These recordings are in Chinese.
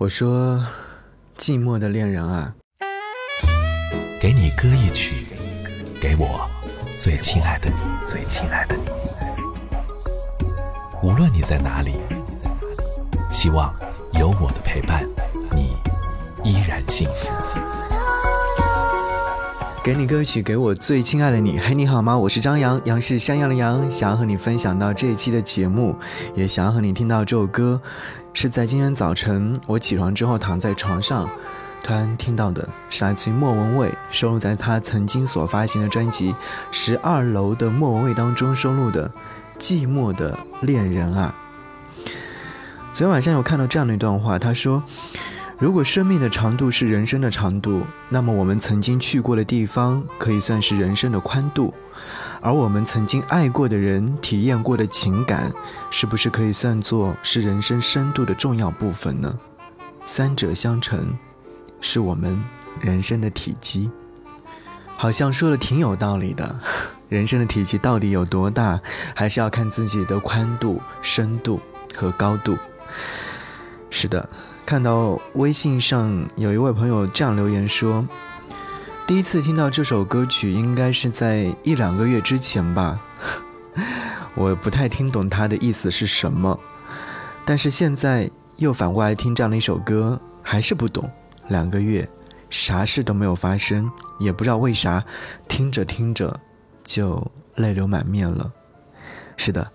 我说，寂寞的恋人啊，给你歌一曲，给我最亲爱的你，最亲爱的你。无论你在哪里，希望有我的陪伴，你依然幸福。给你歌曲，给我最亲爱的你。嘿，你好吗？我是张扬，杨是山羊的羊。想要和你分享到这一期的节目，也想要和你听到这首歌，是在今天早晨我起床之后躺在床上，突然听到的，是来自于莫文蔚收录在他曾经所发行的专辑《十二楼的莫文蔚》当中收录的《寂寞的恋人》啊。昨天晚上有看到这样的一段话，他说。如果生命的长度是人生的长度，那么我们曾经去过的地方可以算是人生的宽度，而我们曾经爱过的人、体验过的情感，是不是可以算作是人生深度的重要部分呢？三者相乘，是我们人生的体积。好像说的挺有道理的。人生的体积到底有多大，还是要看自己的宽度、深度和高度。是的。看到微信上有一位朋友这样留言说：“第一次听到这首歌曲应该是在一两个月之前吧，我不太听懂他的意思是什么，但是现在又反过来听这样的一首歌，还是不懂。两个月，啥事都没有发生，也不知道为啥，听着听着就泪流满面了。是的，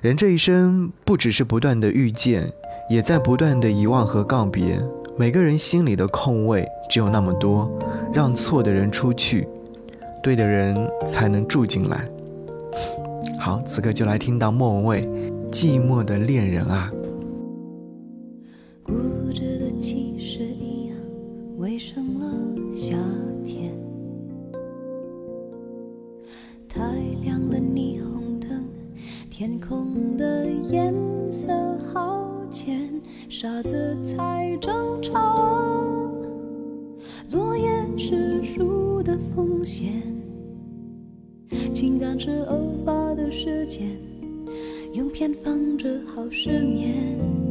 人这一生不只是不断的遇见。”也在不断的遗忘和告别，每个人心里的空位只有那么多，让错的人出去，对的人才能住进来。好，此刻就来听到莫文蔚《寂寞的恋人》啊。固执的其实一样，为什么夏天？太亮的霓虹灯，天空的颜色好。前傻子才争吵，落叶是树的风险，情感是偶发的事件，用偏方治好失眠。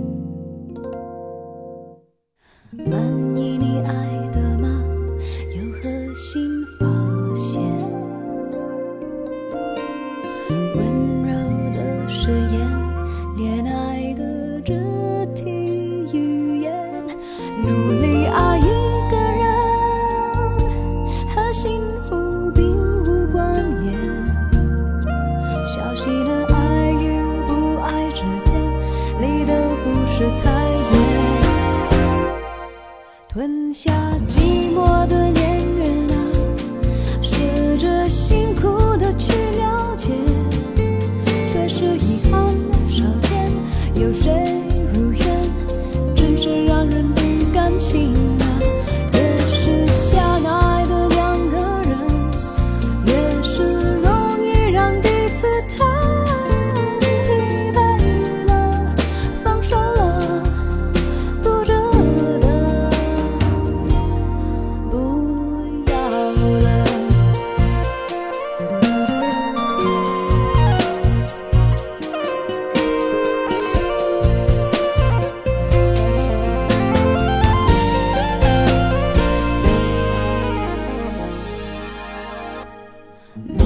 No.